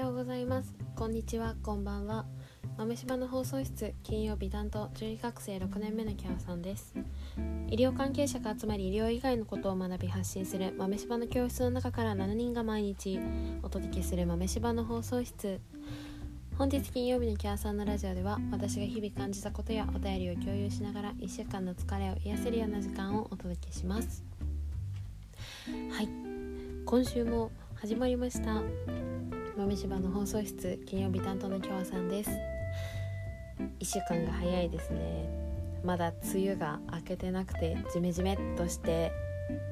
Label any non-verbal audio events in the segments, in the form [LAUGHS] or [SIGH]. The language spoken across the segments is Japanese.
ようございます。こんにちは。こんばんは。豆柴の放送室。金曜日担当。獣医学生6年目のキャラさんです。医療関係者が集まり医療以外のことを学び発信する。豆柴の教室の中から7人が毎日お届けする。豆柴の放送室。本日金曜日のキャラさんのラジオでは私が日々感じたことやお便りを共有しながら1週間の疲れを癒せるような時間をお届けします。はい。今週も始まりました。豆柴の放送室金曜日担当の京和さんです。1週間が早いですね。まだ梅雨が明けてなくてジメジメっとして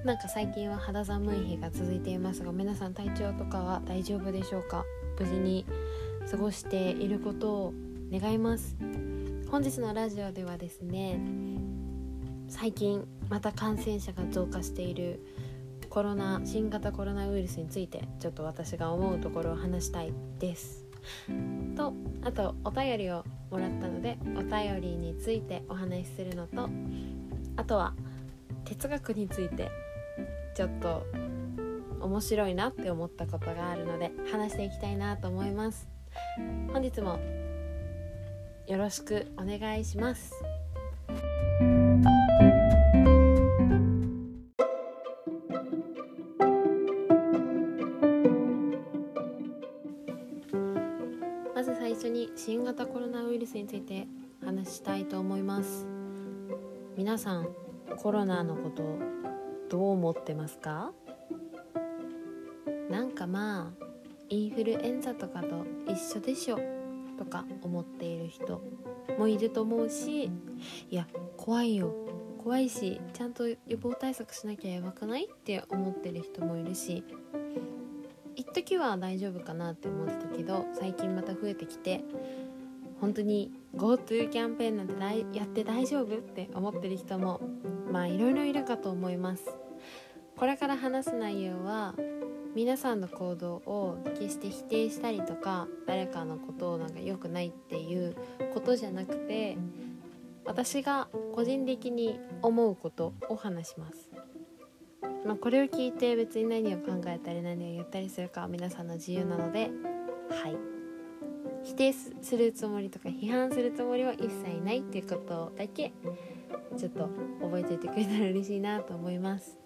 なんか最近は肌寒い日が続いていますが皆さん体調とかは大丈夫でしょうか？無事に過ごしていることを願います。本日のラジオではですね最近また感染者が増加しているコロナ新型コロナウイルスについてちょっと私が思うところを話したいです。とあとお便りをもらったのでお便りについてお話しするのとあとは哲学についてちょっと面白いなって思ったことがあるので話していきたいなと思います。本日もよろしくお願いします。さんコロナのことどう思ってますか？なんかまあインフルエンザとかと一緒でしょとか思っている人もいると思うしいや怖いよ。怖いしちゃんと予防対策しなきゃやばくないって思ってる人もいるし一時は大丈夫かなって思ってたけど最近また増えてきて本当に GoTo キャンペーンなんてやって大丈夫って思ってる人もまあいろいろいるかと思います。これから話す内容は皆さんの行動を決して否定したりとか誰かのことをなんか良くないっていうことじゃなくて私が個人的に思うことを話します。まあ、これを聞いて別に何を考えたり何を言ったりするかは皆さんの自由なのではい。否定するつもりとか批判するつもりは一切ないっていうことだけちょっと覚えておいてくれたら嬉しいなと思います。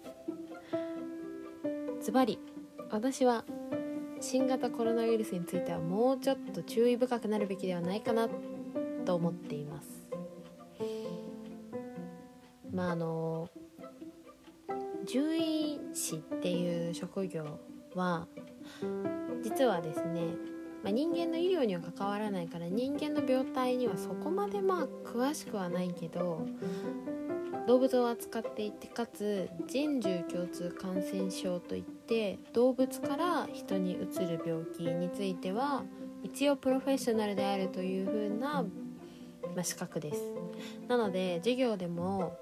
ズバリ私は新型コロナウイルスについてはもうちょっと注意深くなるべきではないかなと思っています。まああの獣医師っていう職業は実はですね、まあ、人間の医療には関わらないから人間の病態にはそこまでまあ詳しくはないけど動物を扱っていてかつ人獣共通感染症といって動物から人にうつる病気については一応プロフェッショナルであるという風な、まあ、資格です。なので授業でも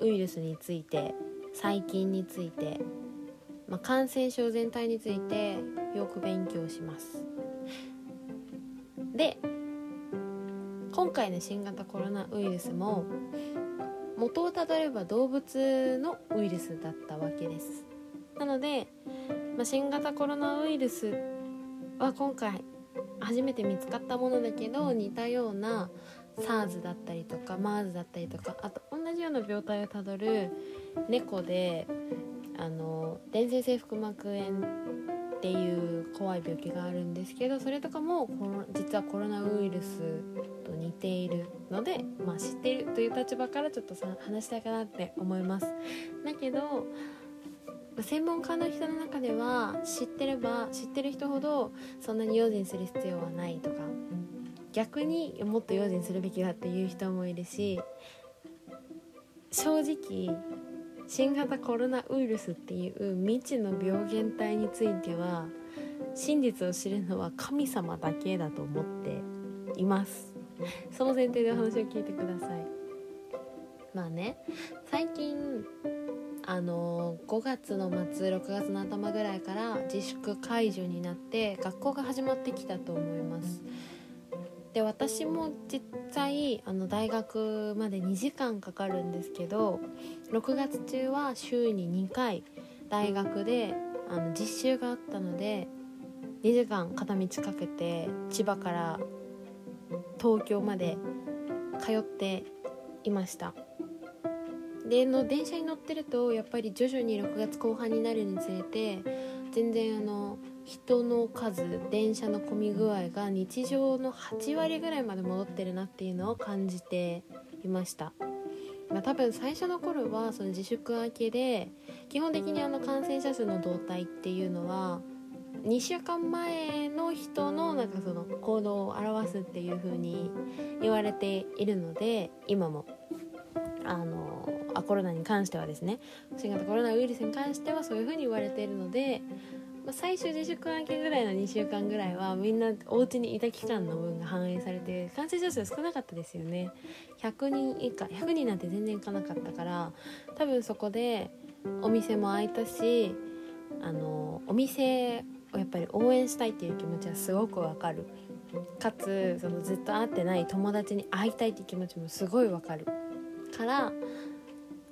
ウイルスについて細菌について、まあ、感染症全体についてよく勉強します。で今回の新型コロナウイルスも元をたどれば動物のウイルスだったわけです。なので、まあ、新型コロナウイルスは今回初めて見つかったものだけど似たような SARS だったりとか MERS だったりとかあと同じような病態をたどる猫であの伝染性腹膜炎っていう怖い病気があるんですけどそれとかも実はコロナウイルスと似ているので、まあ、知っているという立場からちょっとさ話したいかなって思います。だけど専門家の人の中では知ってれば知ってる人ほどそんなに用心する必要はないとか逆にもっと用心するべきだっていう人もいるし正直新型コロナウイルスっていう未知の病原体については真実を知るのは神様だけだと思っています。その前提でお話を聞いてください。まあね最近あの5月の末6月の頭ぐらいから自粛解除になって学校が始まってきたと思います。で私も実際あの大学まで2時間かかるんですけど6月中は週に2回大学であの実習があったので2時間片道かけて千葉から東京まで通っていました。での電車に乗ってるとやっぱり徐々に6月後半になるにつれて全然あの人の数電車の混み具合が日常の8割ぐらいまで戻ってるなっていうのを感じていました、まあ、多分最初の頃はその自粛明けで基本的にあの感染者数の動態っていうのは2週間前の人のなんかその行動を表すっていう風に言われているので今も。あのあコロナに関してはですね。新型コロナウイルスに関してはそういう風に言われているので、まあ、最終自粛明けぐらいの2週間ぐらいはみんなお家にいた期間の分が反映されて感染者数少なかったですよね。100人以下100人なんて全然いかなかったから多分そこでお店も開いたしあのお店をやっぱり応援したいっていう気持ちはすごくわかる。かつそのずっと会ってない友達に会いたいっていう気持ちもすごいわかる。から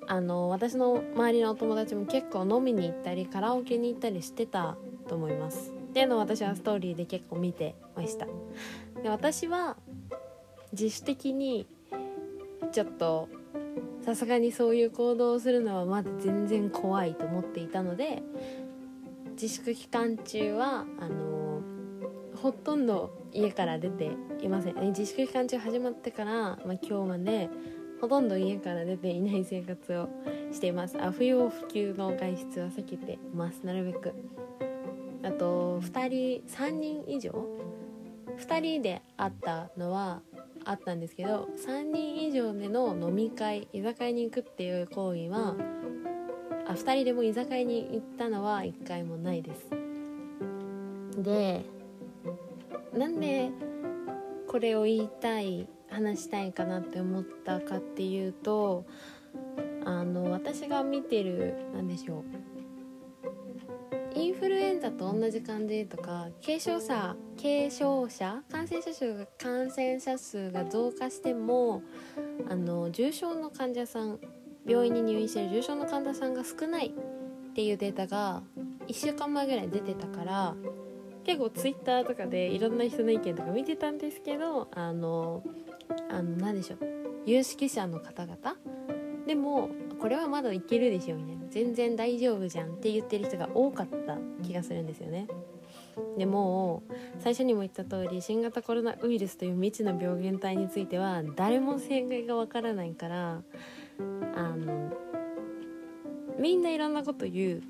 あの私の周りのお友達も結構飲みに行ったりカラオケに行ったりしてたと思います。っていうのを私はストーリーで結構見てました。で私は自主的にちょっとさすがにそういう行動をするのはまだ全然怖いと思っていたので自粛期間中はあのほとんど家から出ていません。自粛期間中始まってから、まあ、今日までほとんど家から出ていない生活をしています。あ不要不急の外出は避けてます。なるべく。あと2人3人以上？2人で会ったのはあったんですけど3人以上での飲み会居酒屋に行くっていう行為はあ2人でも居酒屋に行ったのは1回もないです。でなんでこれを言いたい話したいかなって思ったかっていうとあの私が見てる何でしょうインフルエンザと同じ感じとか軽症者軽症者感染者数が感染者数が増加してもあの重症の患者さん病院に入院してる重症の患者さんが少ないっていうデータが1週間前ぐらい出てたから結構ツイッターとかでいろんな人の意見とか見てたんですけどあのあの何でしょう有識者の方々？でもこれはまだいけるでしょみたいな。全然大丈夫じゃんって言ってる人が多かった気がするんですよね。でも最初にも言った通り新型コロナウイルスという未知の病原体については誰も正解がわからないからあのみんないろんなこと言う。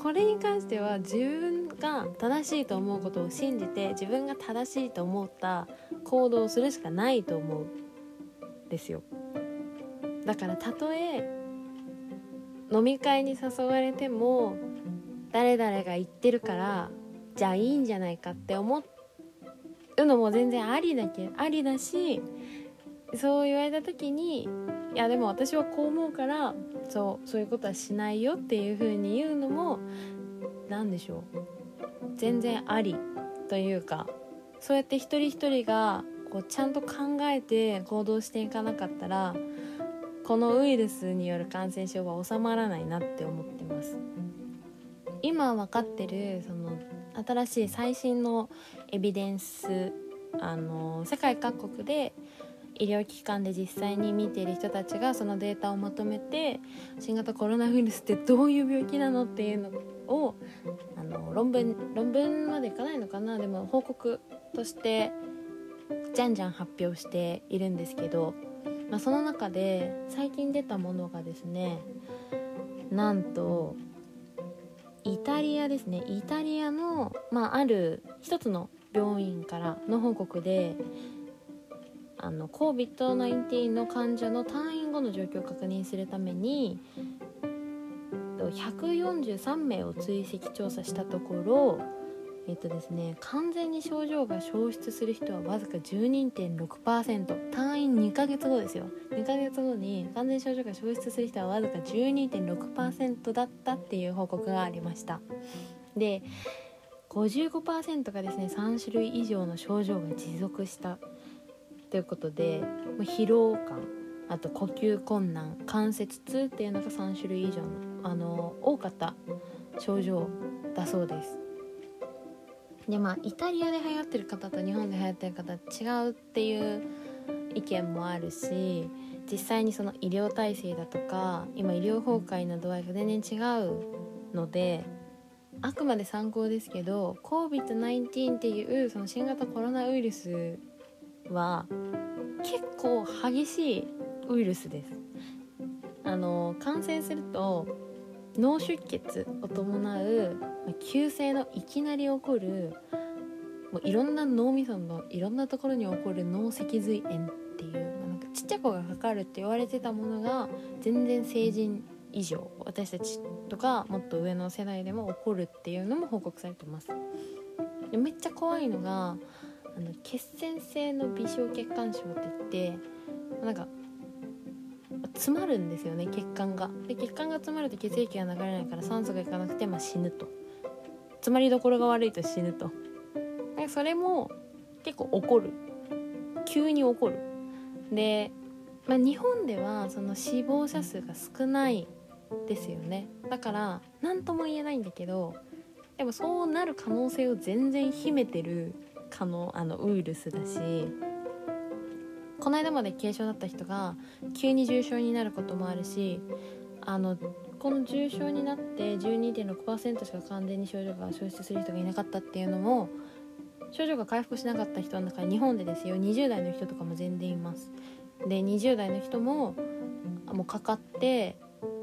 これに関しては自分が正しいと思うことを信じて自分が正しいと思った行動をするしかないと思うですよ。だからたとえ飲み会に誘われても誰々が言ってるからじゃあいいんじゃないかって思うのも全然ありだけありだしそう言われた時にいやでも私はこう思うからそうそういうことはしないよっていう風に言うのも何でしょう全然ありというかそうやって一人一人がこうちゃんと考えて行動していかなかったらこのウイルスによる感染症は収まらないなって思ってます。今分かってるその新しい最新のエビデンスあの世界各国で医療機関で実際に見ている人たちがそのデータをまとめて新型コロナウイルスってどういう病気なのっていうのをあの論文論文までいかないのかな。でも報告としてじゃんじゃん発表しているんですけど、まあ、その中で最近出たものがですねなんとイタリアですね。イタリアの、まあ、ある一つの病院からの報告であの COVID-19 の患者の退院後の状況を確認するために143名を追跡調査したところえっとですね完全に症状が消失する人はわずか12.6%退院2ヶ月後ですよ。2ヶ月後に完全症状が消失する人はわずか12.6%だったっていう報告がありました。で55%がですね3種類以上の症状が持続した。ということで疲労感あと呼吸困難関節痛っていうのが3種類以上のあの多かった症状だそうです。でまあイタリアで流行ってる方と日本で流行ってる方違うっていう意見もあるし実際にその医療体制だとか今医療崩壊の度合いが全然違うのであくまで参考ですけど COVID-19 っていうその新型コロナウイルスは結構激しいウイルスです。あの感染すると脳出血を伴う急性のいきなり起こるもういろんな脳みそのいろんなところに起こる脳脊髄炎っていうなんかちっちゃい子がかかるって言われてたものが全然成人以上私たちとかもっと上の世代でも起こるっていうのも報告されてます。でめっちゃ怖いのがあの血栓性の微小血管症って言ってなんか詰まるんですよね血管が。で血管が詰まると血液が流れないから酸素がいかなくて、まあ、死ぬと。詰まりどころが悪いと死ぬと。それも結構起こる。急に起こる。で、まあ、日本ではその死亡者数が少ないですよね。だから何とも言えないんだけどでもそうなる可能性を全然秘めてる可能あのウイルスだし。この間まで軽症だった人が急に重症になることもあるしあのこの重症になって12.6%しか完全に症状が消失する人がいなかったっていうのも症状が回復しなかった人の中に日本でですよ20代の人とかも全然います。で20代の人ももうかかって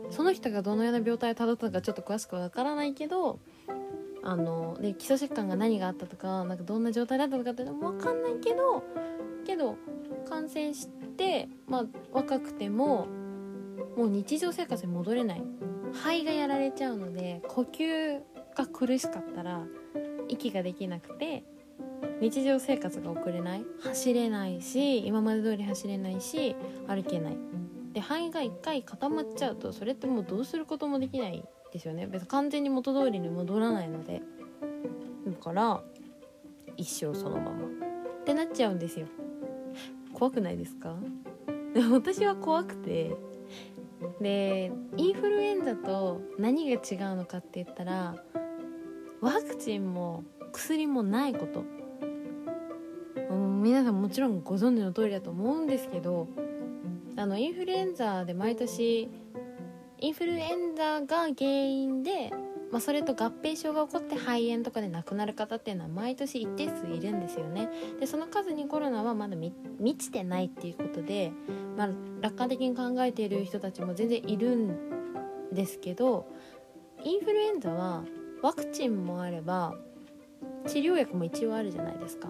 その人がどのような病態をたどったのかちょっと詳しくわからないけどあので基礎疾患が何があったとかなんかどんな状態だったのかっていうのも分かんないけどけど感染して、まあ、若くてももう日常生活に戻れない。肺がやられちゃうので呼吸が苦しかったら息ができなくて日常生活が送れない走れないし今まで通り走れないし歩けない。で肺が1回固まっちゃうとそれってもうどうすることもできないですよね。別に完全に元通りに戻らないので。だから一生そのまま。ってなっちゃうんですよ。怖くないですか？私は怖くてでインフルエンザと何が違うのかって言ったらワクチンも薬もないこと、皆さんもちろんご存知の通りだと思うんですけどあのインフルエンザで毎年インフルエンザが原因でまあ、それと合併症が起こって肺炎とかで亡くなる方っていうのは毎年一定数いるんですよね。でその数にコロナはまだ満ちてないっていうことで、まあ、楽観的に考えている人たちも全然いるんですけどインフルエンザはワクチンもあれば治療薬も一応あるじゃないですか、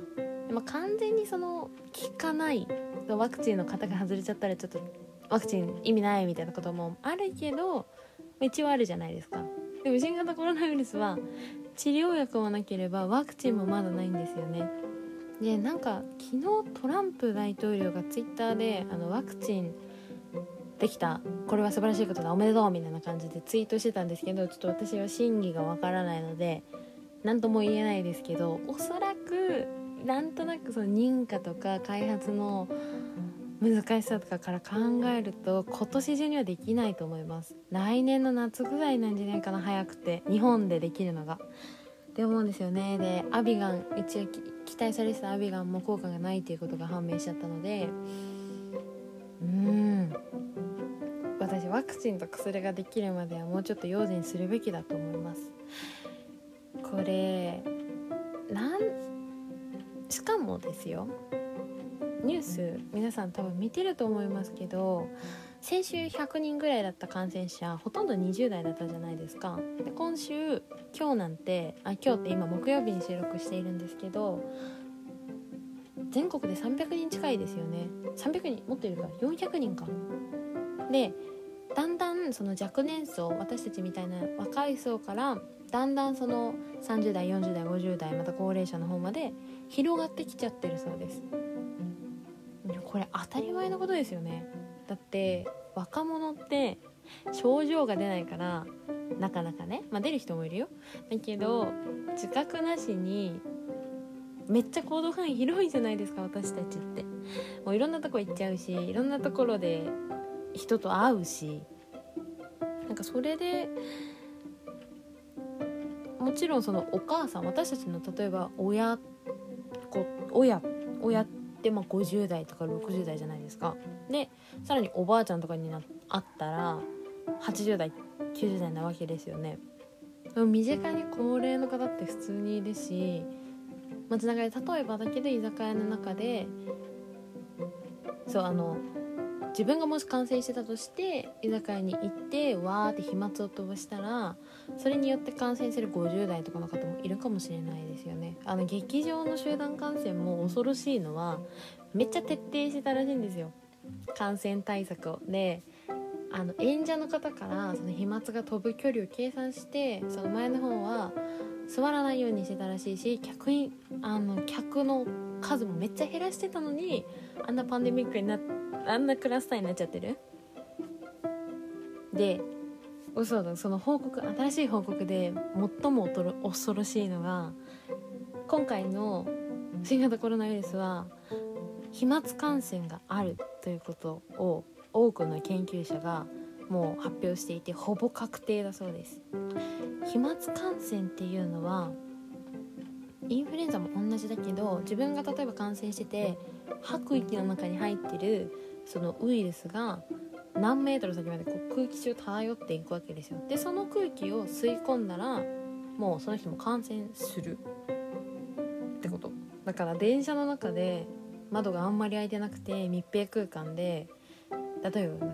まあ、完全にその効かないワクチンの型が外れちゃったらちょっとワクチン意味ないみたいなこともあるけど一応あるじゃないですか。でも新型コロナウイルスは治療薬もなければワクチンもまだないんですよね。でなんか昨日トランプ大統領がツイッターであのワクチンできたこれは素晴らしいことだおめでとうみたいな感じでツイートしてたんですけどちょっと私は真偽がわからないので何とも言えないですけどおそらくなんとなくその認可とか開発の難しさとかから考えると今年中にはできないと思います。来年の夏ぐらいなんじゃないかな早くて。日本でできるのが。って思うんですよね。でアビガン一応期待されてたアビガンも効果がないっていうことが判明しちゃったので。うん。私ワクチンと薬ができるまではもうちょっと用心するべきだと思います。これなんしかもですよ。ニュース皆さん多分見てると思いますけど先週100人ぐらいだった感染者ほとんど20代だったじゃないですか。で今週今日なんてあ今日って今木曜日に収録しているんですけど全国で300人近いですよね。300人もっといるか。400人か。でだんだんその若年層私たちみたいな若い層からだんだんその30代40代50代また高齢者の方まで広がってきちゃってるそうです。これ当たり前のことですよね。だって若者って症状が出ないからなかなかね、まあ、出る人もいるよ。だけど自覚なしにめっちゃ行動範囲広いじゃないですか私たちって。もういろんなとこ行っちゃうしいろんなところで人と会うし。なんかそれでもちろんそのお母さん私たちの例えば親子親親ってまあ50代とか60代じゃないですか。でさらにおばあちゃんとかになあったら80代90代なわけですよね。でも身近に高齢の方って普通にいるし街中で例えばだけで居酒屋の中でそうあの自分がもし感染してたとして居酒屋に行ってわーって飛沫を飛ばしたらそれによって感染する50代とかの方もいるかもしれないですよね。あの劇場の集団感染も恐ろしいのはめっちゃ徹底してたらしいんですよ。感染対策をであの演者の方からその飛沫が飛ぶ距離を計算してその前の方は座らないようにしてたらしいし客員あの客の数もめっちゃ減らしてたのにあんなパンデミックになあんなクラスターになっちゃってる。で嘘だその報告新しい報告で最も恐ろしいのが今回の新型コロナウイルスは飛沫感染があるということを多くの研究者がもう発表していてほぼ確定だそうです。飛沫感染っていうのはインフルエンザも同じだけど自分が例えば感染してて吐く息の中に入ってるそのウイルスが何メートル先までこう空気中漂っていくわけですよ。でその空気を吸い込んだらもうその人も感染するってこと。だから電車の中で窓があんまり開いてなくて密閉空間で例えば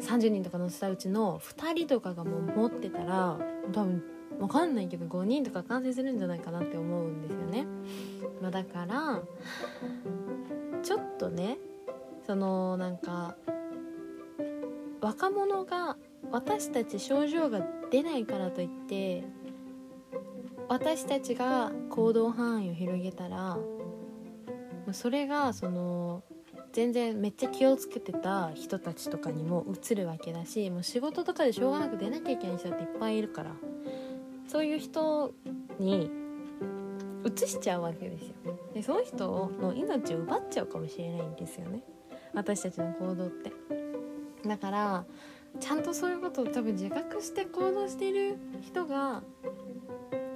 30人とか乗せたうちの2人とかがもう持ってたら多分分かんないけど5人とか感染するんじゃないかなって思うんですよね、まあ、だからちょっとねそのなんか若者が私たち症状が出ないからといって私たちが行動範囲を広げたらそれがその全然めっちゃ気をつけてた人たちとかにも移るわけだしもう仕事とかでしょうがなく出なきゃいけない人っていっぱいいるからそういう人に移しちゃうわけですよ。でその人の命を奪っちゃうかもしれないんですよね。私たちの行動って。だからちゃんとそういうことを多分自覚して行動してる人が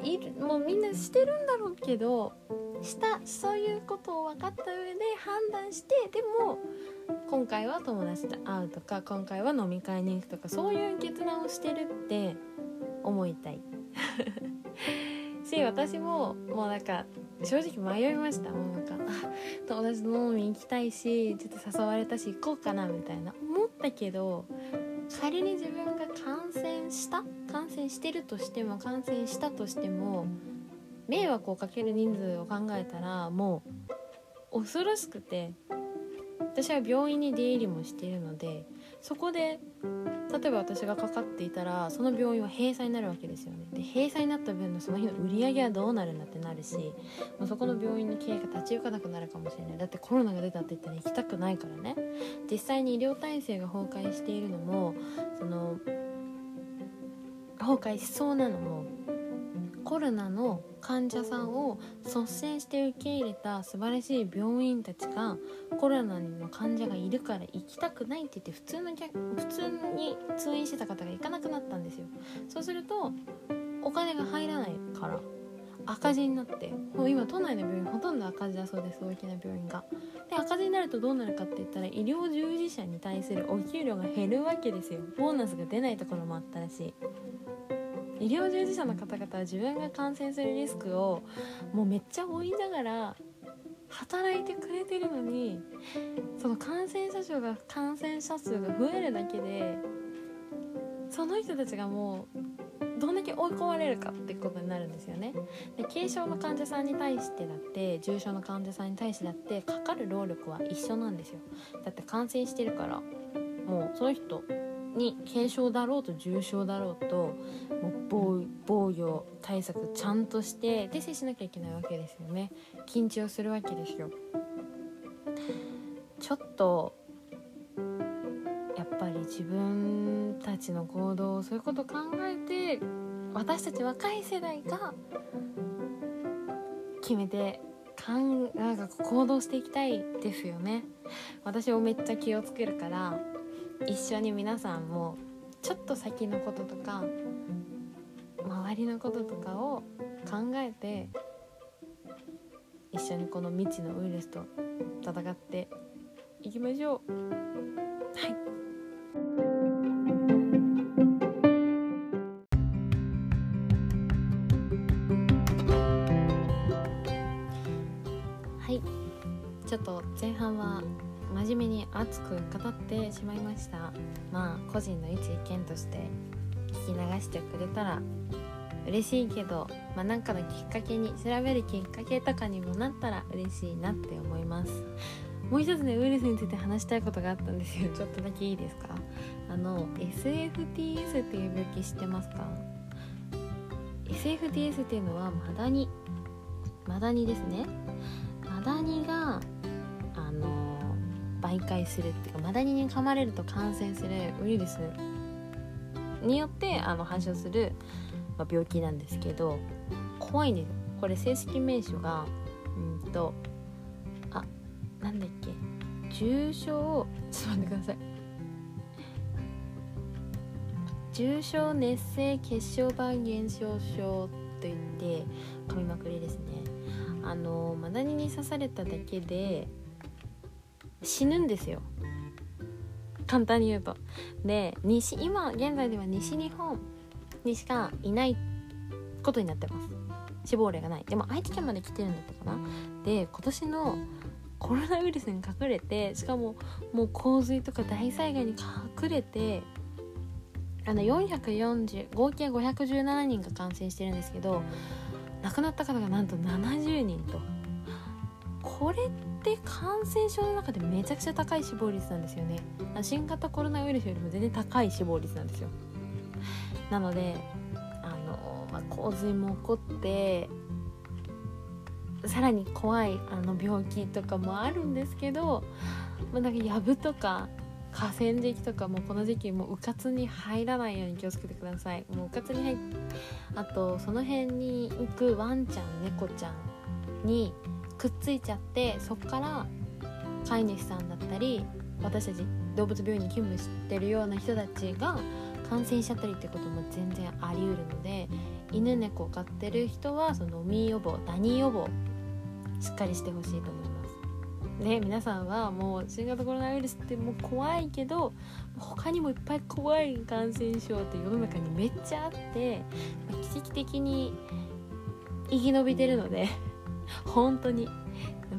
いるもうみんなしてるんだろうけどしたそういうことを分かった上で判断してでも今回は友達と会うとか今回は飲み会に行くとかそういう決断をしてるって思いたい。[LAUGHS] し私ももうなんか正直迷いました。もうなんか友達と飲みに行きたいしちょっと誘われたし行こうかなみたいな。思ったけど仮に自分が感染した感染してるとしても感染したとしても迷惑をかける人数を考えたらもう恐ろしくて私は病院に出入りもしているのでそこで例えば私がかかっていたらその病院は閉鎖になるわけですよね。で閉鎖になった分のその日の売り上げはどうなるんだってなるしもうそこの病院の経営が立ち行かなくなるかもしれない。だってコロナが出たって言ったら行きたくないからね。実際に医療体制が崩壊しているのもその崩壊しそうなのもコロナの患者さんを率先して受け入れた素晴らしい病院たちがコロナの患者がいるから行きたくないって言って普通の普通に通院してた方が行かなくなったんですよ。そうするとお金が入らないから赤字になってもう今都内の病院ほとんど赤字だそうです大きな病院が。で赤字になるとどうなるかって言ったら医療従事者に対するお給料が減るわけですよ。ボーナスが出ないところもあったらしい。医療従事者の方々は自分が感染するリスクをもうめっちゃ負いながら働いてくれてるのにその感染者数が感染者数が増えるだけでその人たちがもうどんだけ追い込まれるかってことになるんですよね。で軽症の患者さんに対してだって重症の患者さんに対してだってかかる労力は一緒なんですよ。だって感染してるからもうその人に軽症だろうと重症だろうともう防防御対策ちゃんとしてで接しなきゃいけないわけですよね。緊張するわけですよ。ちょっとやっぱり自分たちの行動そういうことを考えて私たち若い世代が決めてかんなんか行動していきたいですよね。私もめっちゃ気をつけるから一緒に皆さんもちょっと先のこととか周りのこととかを考えて一緒にこの未知のウイルスと戦っていきましょう。熱く語ってしまいました。まあ個人の一意見として聞き流してくれたら嬉しいけど、まあ、なんかのきっかけに調べるきっかけとかにもなったら嬉しいなって思います。もう一つねウイルスについて話したいことがあったんですよ。[LAUGHS] ちょっとだけいいですか？あの SFTS っていう病気知ってますか？SFTS っていうのはマダニ。マダニですね。マダニが媒介するっていうかマダニに噛まれると感染するウイルスによってあの発症するまあ、病気なんですけど怖いんですこれ正式名称がうんとあなんだっけ。重症ちょっと待ってください。重症熱性血小板減少症といって噛みまくりですね。あのマダニに刺されただけで死ぬんですよ。簡単に言うと。で西今現在では西日本にしかいないことになってます。死亡例がない。でも愛知県まで来てるんだったかな。で今年のコロナウイルスに隠れてしかももう洪水とか大災害に隠れてあの440合計517人が感染してるんですけど亡くなった方がなんと70人と。これって感染症の中でめちゃくちゃ高い死亡率なんですよね。新型コロナウイルスよりも全然高い死亡率なんですよ。なのであの、まあ、洪水も起こってさらに怖いあの病気とかもあるんですけど、まあ、なんか藪とか河川敷とかもこの時期もうかつに入らないように気をつけてください。もううかつに入っあとその辺に行くワンちゃん猫ちゃんにくっついちゃってそこから飼い主さんだったり私たち動物病院に勤務してるような人たちが感染しちゃったりってことも全然ありうるので犬猫を飼ってる人はそのミ予防ダニ予防しっかりしてほしいと思います。ね皆さんはもう新型コロナウイルスってもう怖いけど他にもいっぱい怖い感染症って世の中にめっちゃあって、奇跡的に生き延びてるので [LAUGHS] 本当に。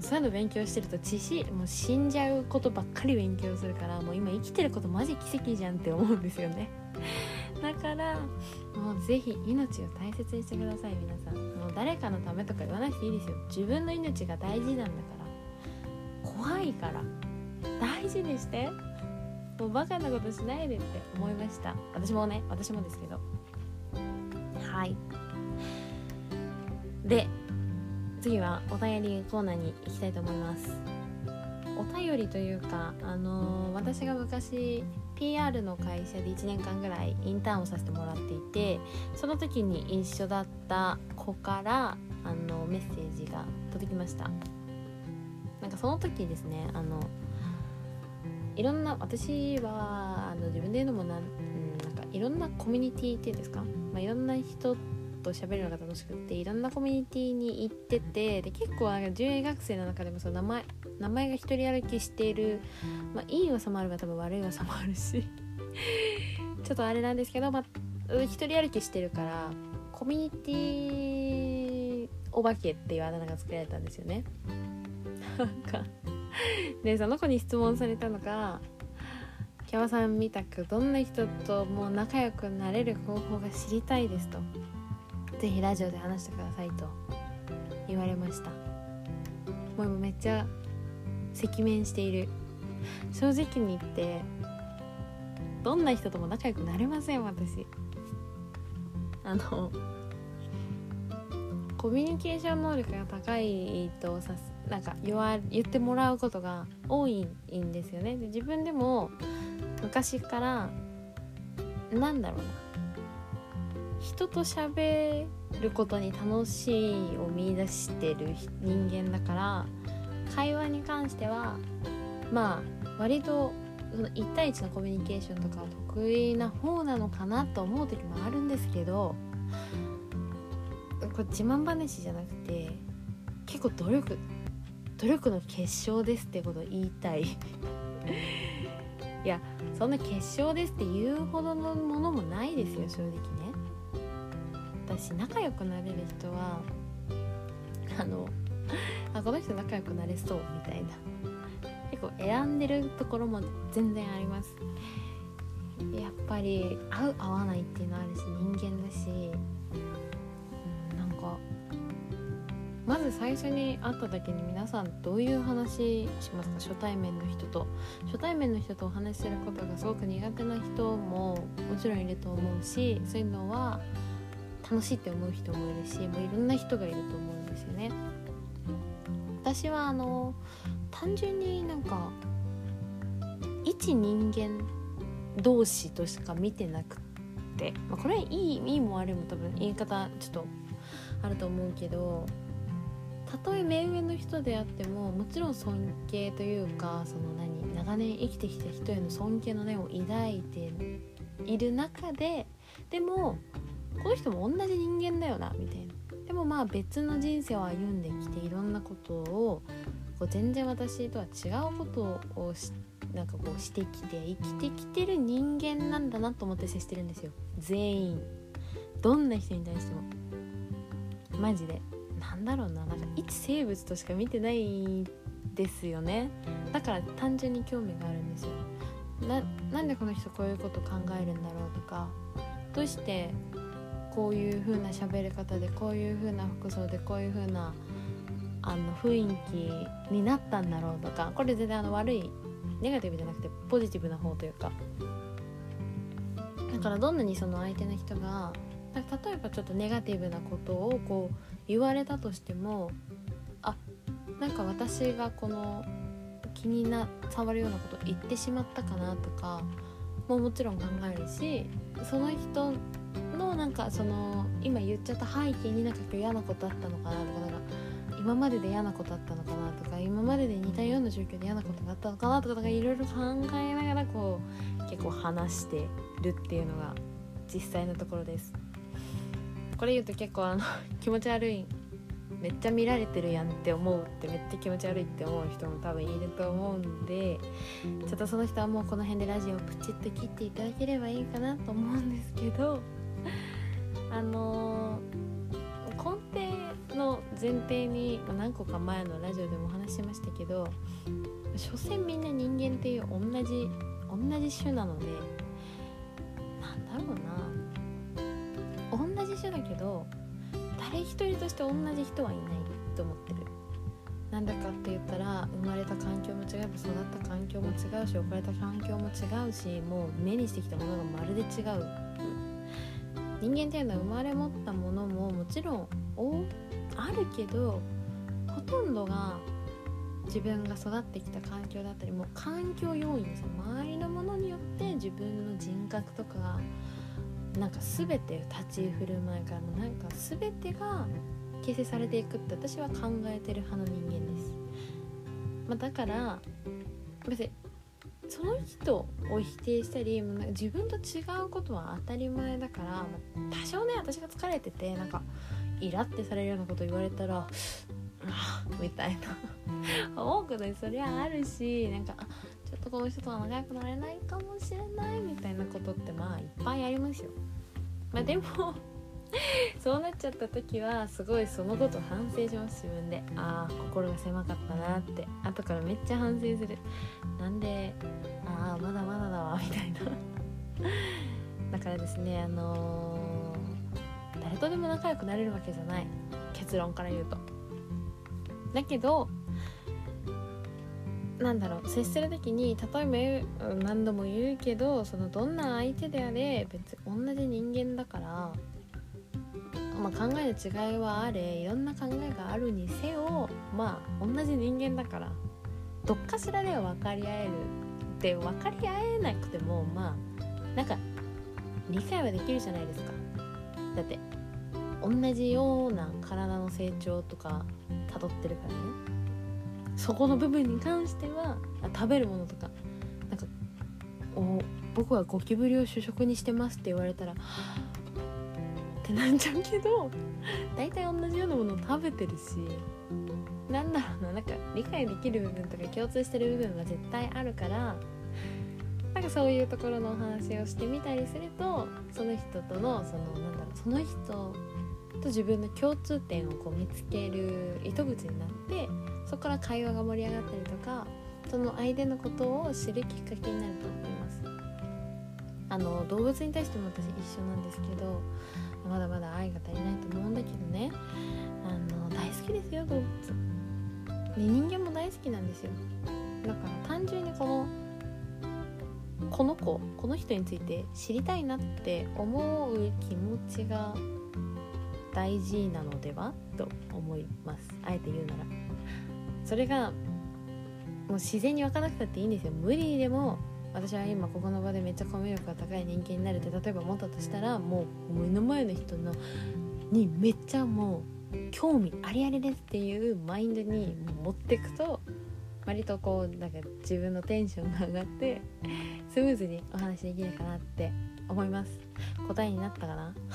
そういうの勉強してると知識もう死んじゃうことばっかり勉強するからもう今生きてることマジ奇跡じゃんって思うんですよね。[LAUGHS] だからもうぜひ命を大切にしてください皆さん。もう誰かのためとか言わなくていいですよ。自分の命が大事なんだから。怖いから。大事にして。もうバカなことしないでって思いました。私もね私もですけど。はい。で次はお便りコーナーに行きたいと思います。お便りというかあのー、私が昔 PR の会社で1年間ぐらいインターンをさせてもらっていてその時に一緒だった子からあのメッセージが届きました。なんかその時ですねあのいろんな私はあの自分で言うのもなん,、うん、なんかいろんなコミュニティっていうんですか、まあ、いろんな人と喋るのが楽しくっていろんなコミュニティに行っててで結構準医学生の中でもその名前名前が一人歩きしている、まあ、いい噂もあれば多分悪い噂もあるし [LAUGHS] ちょっとあれなんですけど、まあ、一人歩きしてるからコミュニティお化けっていうあだ名が作られたんですよね。[LAUGHS] なんかでその子に質問されたのが「キャワさんみたくどんな人ともう仲良くなれる方法が知りたいです」と「ぜひラジオで話してください」と言われました。もうめっちゃ赤面している。正直に言ってどんな人とも仲良くなれません私。あのコミュニケーション能力が高いとさなんか言わ言ってもらうことが多いんですよね。で自分でも昔からなんだろうな。人と喋ることに楽しいを見出してる人間だから会話に関してはまあ割とその1対1のコミュニケーションとかは得意な方なのかなと思う時もあるんですけどこれ自慢話じゃなくて結構努力努力の結晶ですってことを言いたい。いやそんな結晶ですって言うほどのものもないですよ正直ね。私仲良くなれる人はあのあこの人仲良くなれそうみたいな。結構選んでるところも全然あります。やっぱり合う合わないっていうのあるし人間だし、うん、なんかまず最初に会った時に皆さんどういう話しますか？初対面の人と。初対面の人とお話しすることがすごく苦手な人ももちろんいると思うしそういうのは楽しいって思う人もいるしもういろんな人がいると思うんですよね。私はあの単純になんか一人間同士としか見てなくって、まあ、これはいいいいも悪いも多分言い方ちょっとあると思うけどたとえ目上の人であってももちろん尊敬というかその何長年生きてきた人への尊敬の念を抱いている中ででもこの人も同じ人間だよなみたいな。でもまあ別の人生を歩んできていろんなことをこう全然私とは違うことをなんかこうしてきて生きてきてる人間なんだなと思って接してるんですよ。全員。どんな人に対しても。マジで。なんだろうな。なんか一生物としか見てないですよね。だから単純に興味があるんですよ。ななんでこの人こういうこと考えるんだろうとか。どうしてこういう風な喋り方でこういう風な服装でこういう風なあの雰囲気になったんだろうとかこれ全然あの悪いネガティブじゃなくてポジティブな方というか。だからどんなにその相手の人が例えばちょっとネガティブなことをこう言われたとしてもあなんか私がこの気にな触るようなこと言ってしまったかなとかももちろん考えるしその人のなんかその今言っちゃった背景になんか今日嫌なことあったのかなとかなんか今までで嫌なことあったのかなとか今までで似たような状況で嫌なことがあったのかなとかいろいろ考えながらこう結構話してるっていうのが実際のところです。これ言うと結構あの [LAUGHS] 気持ち悪いめっちゃ見られてるやんって思うってめっちゃ気持ち悪いって思う人も多分いると思うんでちょっとその人はもうこの辺でラジオをプチッと切っていただければいいかなと思うんですけどあの、根底の前提に、何個か前のラジオでもお話ししましたけど所詮みんな人間っていう同じ同じ種なのでなんだろうな。同じ種だけど誰一人として同じ人はいないと思ってる。なんだかって言ったら生まれた環境も違えば育った環境も違うし置かれた環境も違うしもう目にしてきたものがまるで違う。人間っていうのは生まれ持ったものももちろんあるけどほとんどが自分が育ってきた環境だったりもう環境要因です。周りのものによって自分の人格とかなんか全て立ち居振る舞いからもなんか全てが形成されていくって私は考えてる派の人間です、まあ、だから別にその人を否定したり自分と違うことは当たり前だから、多少ね私が疲れててなんかイラってされるようなこと言われたら [LAUGHS] みたいな [LAUGHS] 多くでそりゃあるしなんかちょっとこの人とは仲良くなれないかもしれないみたいなことってまあいっぱいありますよ。まあ、でも [LAUGHS] そうなっちゃった時はすごいそのこと反省します自分で。ああ心が狭かったなって。後からめっちゃ反省する。なんでああまだまだだわみたいな。[LAUGHS] だからですねあのー、誰とでも仲良くなれるわけじゃない。結論から言うと。だけどなんだろう接する時に例えば何度も言うけどそのどんな相手であれ別に同じ人間だからまあ、考えの違いはあれいろんな考えがあるにせよまあ同じ人間だからどっかしらでは分かり合えるって分かり合えなくてもまあなんか理解はできるじゃないですか。だって同じような体の成長とか辿ってるからね。そこの部分に関しては食べるものとかなんかお僕はゴキブリを主食にしてますって言われたらってなっちゃうけど大体同じようなものを食べてるしなんだろうななんか理解できる部分とか共通してる部分が絶対あるからなんかそういうところのお話をしてみたりするとその人とのそのなんだろうその人と自分の共通点をこう見つける糸口になってそこから会話が盛り上がったりとかその相手のことを知るきっかけになると思います。あの動物に対しても私一緒なんですけどまだまだ愛が足りないと思うんだけどね。あの大好きですよ動物、ね、人間も大好きなんですよ。だから単純にこのこの子この人について知りたいなって思う気持ちが大事なのでは？と思います。あえて言うなら。それがもう自然に分からなくたっていいんですよ。無理でも私は今ここの場でめっちゃコミュ力が高い人間になるって例えば思ったとしたらもう目の前の人のにめっちゃもう興味ありありですっていうマインドに持っていくと割とこうなんか自分のテンションが上がってスムーズにお話できるかなって思います。答えになったかな？[LAUGHS]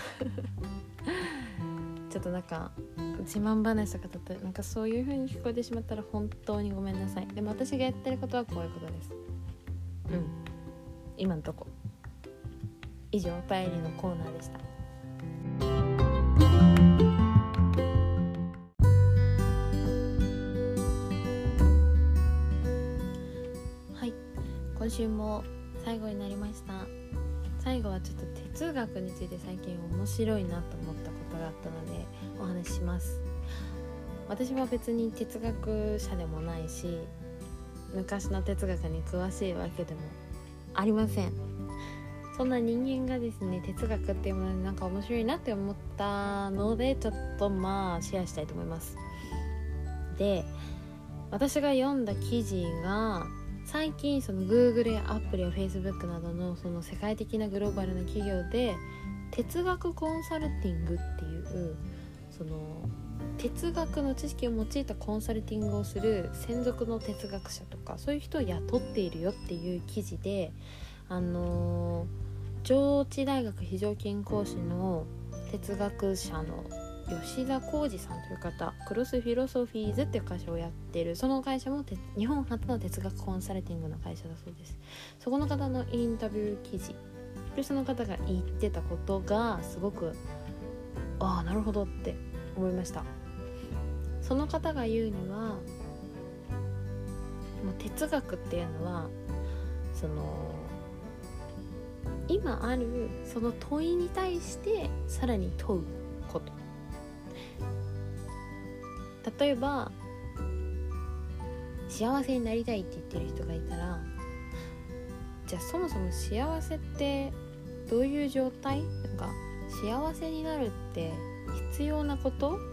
ちょっとなんか自慢話とかだとなんかそういう風に聞こえてしまったら本当にごめんなさい。でも私がやってることはこういうことです。うん。今んとこ。以上お便りのコーナーでした。はい。今週も最後になりました。最後はちょっと哲学について最近面白いなと思ったことがあったのでお話しします。私は別に哲学者でもないし昔の哲学に詳しいわけでもありません。そんな人間がですね哲学っていうものになんか面白いなって思ったのでちょっとまあシェアしたいと思います。で私が読んだ記事が最近その Google や Apple や Facebook などのその世界的なグローバルな企業で哲学コンサルティングっていうその哲学の知識を用いたコンサルティングをする専属の哲学者とかそういう人を雇っているよっていう記事であの上智大学非常勤講師の哲学者の吉田浩二さんという方クロスフィロソフィーズっていう会社をやってるその会社も日本初の哲学コンサルティングの会社だそうです。そこの方のインタビュー記事。でその方が言ってたことがすごくああなるほどって思いました。その方が言うにはもう哲学っていうのはその今あるその問いに対してさらに問うこと。例えば幸せになりたいって言ってる人がいたらじゃあそもそも幸せってどういう状態？なんか幸せになるって必要なこと？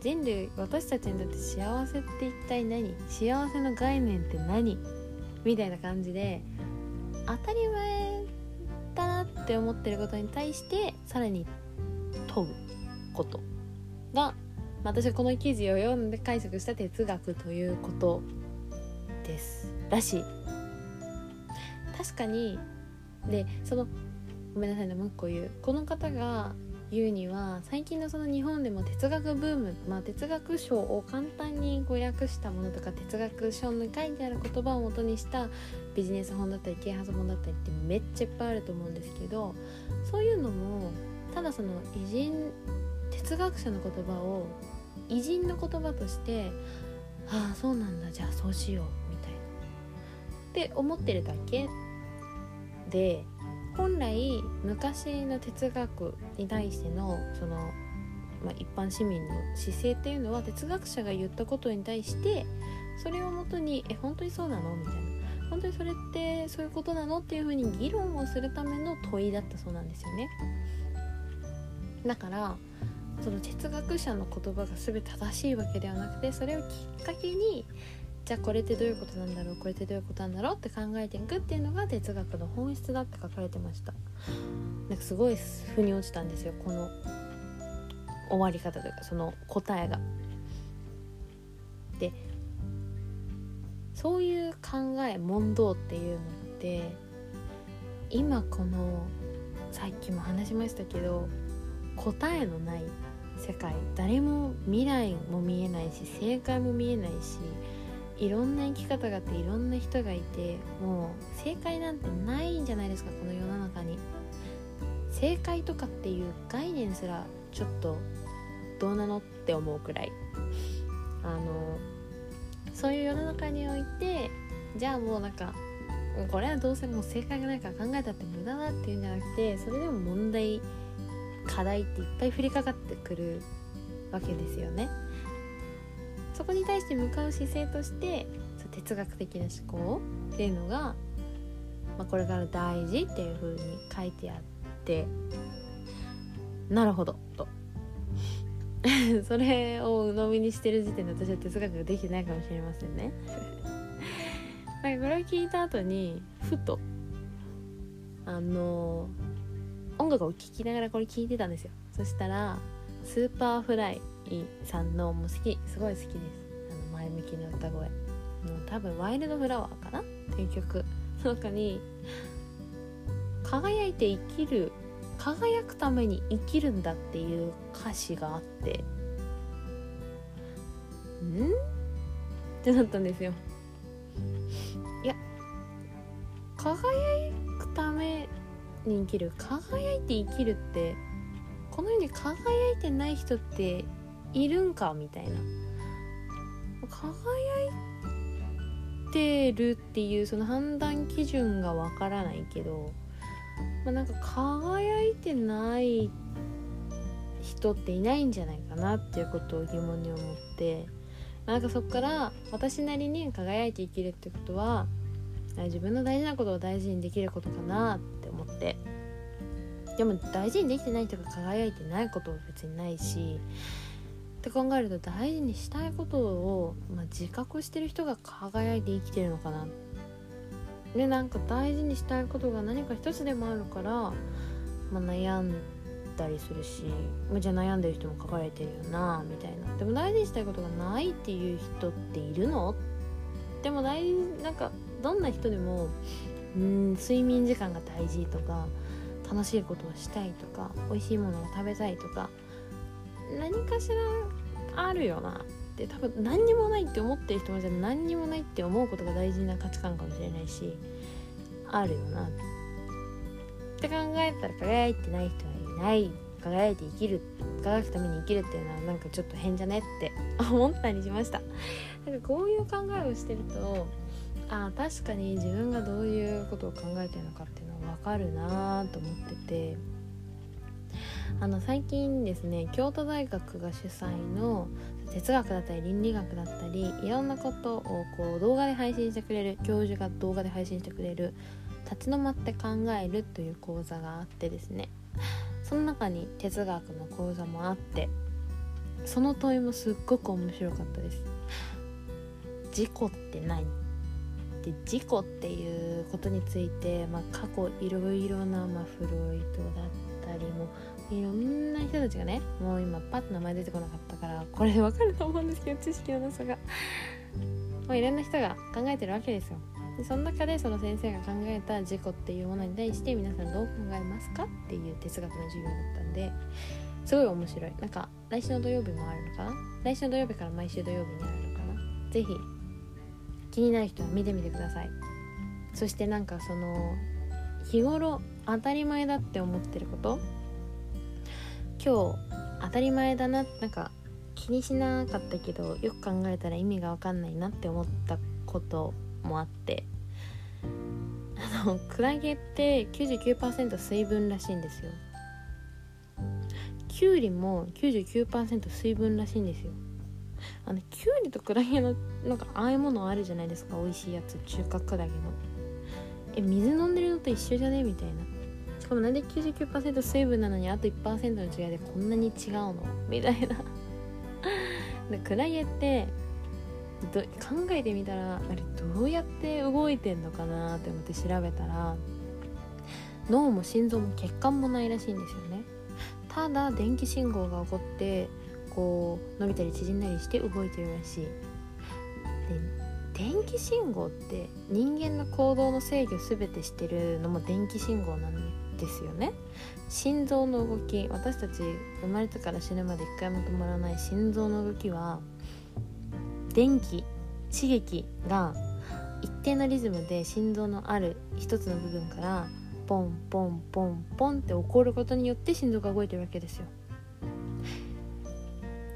人類私たちにとって幸せって一体何？幸せの概念って何？みたいな感じで当たり前だなって思ってることに対してさらに問うことが私はこの記事を読んで解釈した哲学ということです。らし確かにでそのごめんなさいねもう一個言う。この方が言うには最近のその日本でも哲学ブーム、まあ、哲学書を簡単に語訳したものとか哲学書に書いてある言葉を元にしたビジネス本だったり啓発本だったりってめっちゃいっぱいあると思うんですけどそういうのもただその偉人哲学者の言葉を偉人の言葉としてああそうなんだじゃあそうしようみたいな。って思ってるだけで本来昔の哲学に対してのその、まあ、一般市民の姿勢っていうのは哲学者が言ったことに対してそれをもとに「え本当にそうなの?」みたいな「本当にそれってそういうことなの?」っていうふうに議論をするための問いだったそうなんですよね。だからその哲学者の言葉が全て正しいわけではなくてそれをきっかけにじゃあこれってどういうことなんだろう？これってどういうことなんだろう？って考えていくっていうのが哲学の本質だって書かれてました。なんかすごい腑に落ちたんですよこの終わり方というかその答えが。でそういう考え問答っていうのって今このさっきも話しましたけど答えのない世界誰も未来も見えないし正解も見えないしいろんな生き方があっていろんな人がいてもう正解なんてないんじゃないですかこの世の中に正解とかっていう概念すらちょっとどうなのって思うくらいあのそういう世の中においてじゃあもうなんかこれはどうせもう正解がないから考えたって無駄だっていうんじゃなくてそれでも問題課題っていっぱい降りかかってくるわけですよね。そこに対して向かう姿勢として哲学的な思考っていうのが、まあ、これから大事っていう風に書いてあってなるほどと。[LAUGHS] それを鵜呑みにしてる時点で私は哲学ができてないかもしれませんね。なんかこれを聞いた後にふとあの音楽を聴きながらこれ聞いてたんですよ。そしたら Superfly さんのも好き。すごい好きです。あの前向きな歌声。の多分「 Wildflower」かな？っていう曲の中に「[LAUGHS] 輝いて生きる輝くために生きるんだ」っていう歌詞があって。ん？ってなったんですよ。いや輝くために生きる輝いて生きるってこの世に輝いてない人っているんかみたいな。輝いてるっていうその判断基準がわからないけど、まあ、なんか輝いてない人っていないんじゃないかなっていうことを疑問に思ってなんかそっから私なりに輝いて生きるってことは自分の大事なことを大事にできることかなって思って。でも大事にできてない人が輝いてないことは別にないしって考えると大事にしたいことを、まあ、自覚してる人が輝いて生きてるのかな。でなんか大事にしたいことが何か一つでもあるから、まあ、悩んだりするし、まあ、じゃあ悩んでる人も輝いてるよなみたいな。でも大事にしたいことがないっていう人っているの？でも大なんかどんな人でもうん睡眠時間が大事とか楽しいことをしたいとか美味しいものを食べたいとか何かしらあるよなって多分何にもないって思ってる人もじゃ何にもないって思うことが大事な価値観かもしれないしあるよなって考えたら輝いてない人はいない輝いて生きる輝くために生きるっていうのはなんかちょっと変じゃねって思ったりしました。[LAUGHS] なんかこういう考えをしてるとあ確かに自分がどういうことを考えてるのかっていうのは分かるなと思っててあの最近ですね京都大学が主催の哲学だったり倫理学だったりいろんなことをこう動画で配信してくれる教授が動画で配信してくれる立ち止まって考えるという講座があってですね。その中に哲学の講座もあってその問いもすっごく面白かったです。自己って何で自己っていうことについて、まあ、過去いろいろな、まあ、フロイトだったりもいろんな人たちがねもう今パッと名前出てこなかったからこれでわかると思うんですけど知識のなさが。もういろんな人が考えてるわけですよ。でその中でその先生が考えた自己っていうものに対して皆さんどう考えますかっていう哲学の授業だったんですごい面白い。なんか来週の土曜日もあるのかな？来週の土曜日から毎週土曜日にあるのかな？是非気になる人は見てみてください。そしてなんかその日頃当たり前だって思ってること？今日当たり前だななんか気にしなかったけどよく考えたら意味が分かんないなって思ったこともあって。あのクラゲって99%水分らしいんですよ。きゅうりも99%水分らしいんですよ。あのきゅうりとクラゲのなんかああいうものあるじゃないですか。美味しいやつ中華クラゲのえ水飲んでるのと一緒じゃね？みたいな。しかもなんで99%水分なのにあと1%の違いでこんなに違うの？みたいな。でクラゲってど考えてみたらあれどうやって動いてんのかなって思って調べたら脳も心臓も血管もないらしいんですよね。ただ電気信号が起こってこう伸びたり縮んだりして動いてるらしい。電気信号って人間の行動の制御全てしてるのも電気信号なのにですよね心臓の動き私たち生まれてから死ぬまで一回も止まらない心臓の動きは電気刺激が一定のリズムで心臓のある一つの部分からポンポンポンポンって起こることによって心臓が動いてるわけですよ。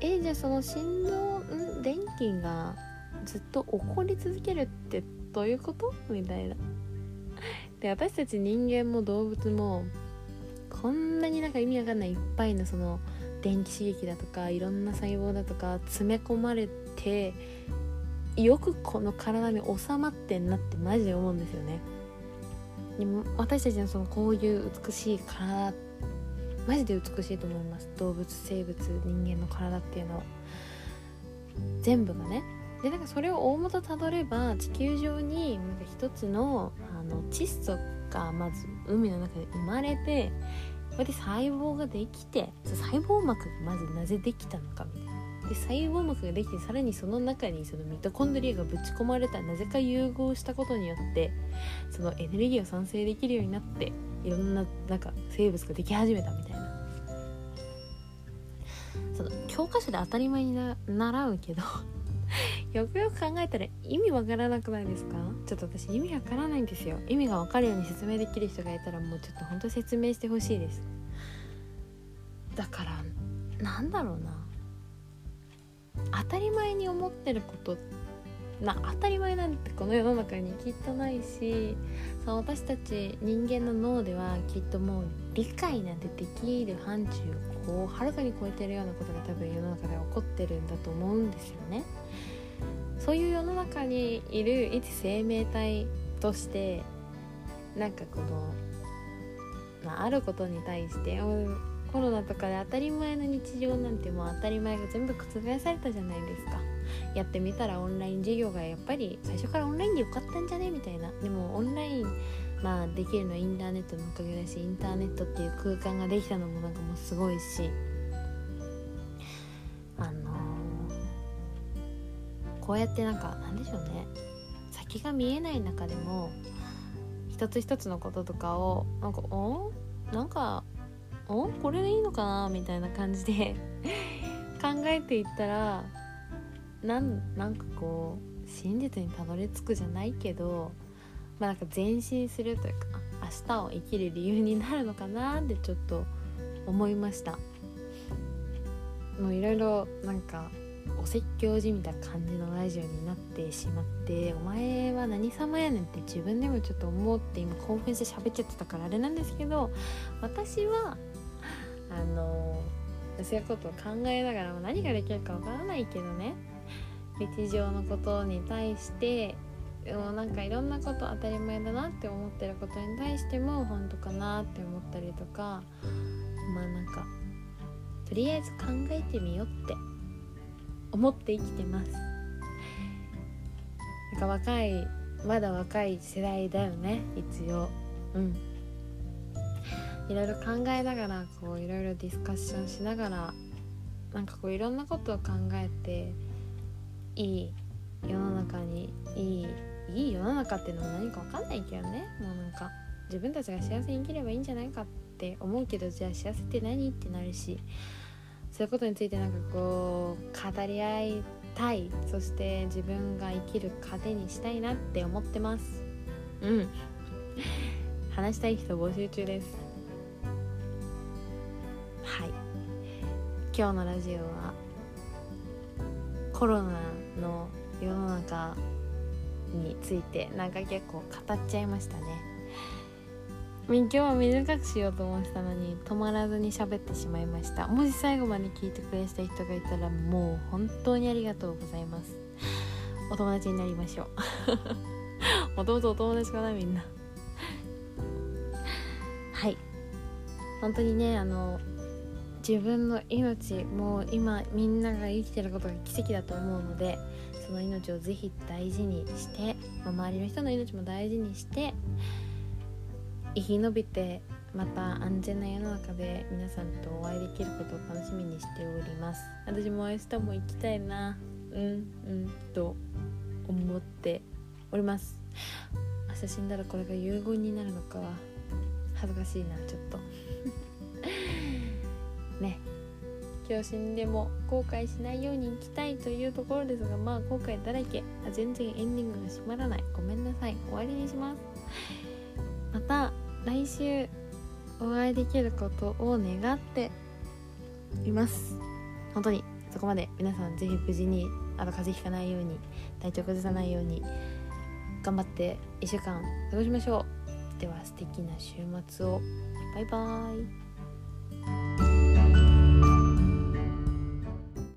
えじゃあその心臓ん？電気がずっと起こり続けるってどういうこと？みたいな。で私たち人間も動物もこんなになんか意味わかんないいっぱいのその電気刺激だとかいろんな細胞だとか詰め込まれてよくこの体に収まってんなってマジで思うんですよね。でも私たちのそのこういう美しい体マジで美しいと思います。動物生物人間の体っていうのは。全部がね。でなんかそれを大元たどれば地球上になんか一つのあの窒素がまず海の中で生まれてこうやって細胞ができて細胞膜がまずなぜできたのかみたいな。で細胞膜ができてさらにその中にそのミトコンドリアがぶち込まれた。なぜか融合したことによってそのエネルギーを産生できるようになっていろんななんか生物ができ始めたみたいな。その教科書で当たり前にな習うけどよくよく考えたら意味わからなくないですか？ちょっと私意味わからないんですよ。意味がわかるように説明できる人がいたらもうちょっと本当説明してほしいです。だからなんだろうな。当たり前に思ってることな当たり前なんてこの世の中にきっとないしその私たち人間の脳ではきっともう理解なんてできる範疇をこうはるかに超えてるようなことが多分世の中で起こってるんだと思うんですよね。そういう世の中にいる一生命体としてなんかこの、まあ、あることに対してコロナとかで当たり前の日常なんてもう当たり前が全部覆されたじゃないですか。やってみたらオンライン授業がやっぱり最初からオンラインでよかったんじゃねみたいなでもオンラインまあできるのはインターネットのおかげだしインターネットっていう空間ができたのもなんかもうすごいし。こうやってなんかなんでしょうね。先が見えない中でも一つ一つのこととかをなんかおなんかおこれでいいのかな？みたいな感じで [LAUGHS] 考えていったらなんなんかこう真実にたどり着くじゃないけどまあなんか前進するというか明日を生きる理由になるのかな？ってちょっと思いました。もういろいろなんかお説教じみた感じのラジオになってしまってお前は何様やねんって自分でもちょっと思って今興奮して喋っちゃってたからあれなんですけど私はあのそういうことを考えながらも何ができるかわからないけどね。日常のことに対してでもなんかいろんなこと当たり前だなって思ってることに対しても本当かなって思ったりとかまあなんかとりあえず考えてみようって。思って生きてます。なんか若いまだ若い世代だよね一応。うん。いろいろ考えながらこういろいろディスカッションしながらなんかこういろんなことを考えていい世の中にいいいい世の中っていうのも何か分かんないけどね。もうなんか自分たちが幸せに生きればいいんじゃないかって思うけどじゃあ幸せって何？ってなるし。そういうことについてなんかこう語り合いたい。そして自分が生きる糧にしたいなって思ってます。うん。話したい人募集中です。はい。今日のラジオはコロナの世の中についてなんか結構語っちゃいましたね今日は短くしようと思ってたのに止まらずに喋ってしまいました。もし最後まで聞いてくれた人がいたらもう本当にありがとうございます。お友達になりましょう。[LAUGHS] もともとお友達かなみんな。はい。本当にねあの自分の命もう今みんなが生きてることが奇跡だと思うのでその命をぜひ大事にして、まあ、周りの人の命も大事にして生き延びてまた安全な世の中で皆さんとお会いできることを楽しみにしております。私も明日も行きたいな。うん。うんと思っております。明日死んだらこれが遺言になるのかは恥ずかしいなちょっと。[LAUGHS] ね。今日死んでも後悔しないように生きたいというところですがまあ後悔だらけ。あ全然エンディングが閉まらない。ごめんなさい。終わりにします。また来週お会いできることを願っています。本当にそこまで皆さんぜひ無事にあと風邪ひかないように体調崩さないように頑張って1週間過ごしましょう。では素敵な週末を。バイバーイ。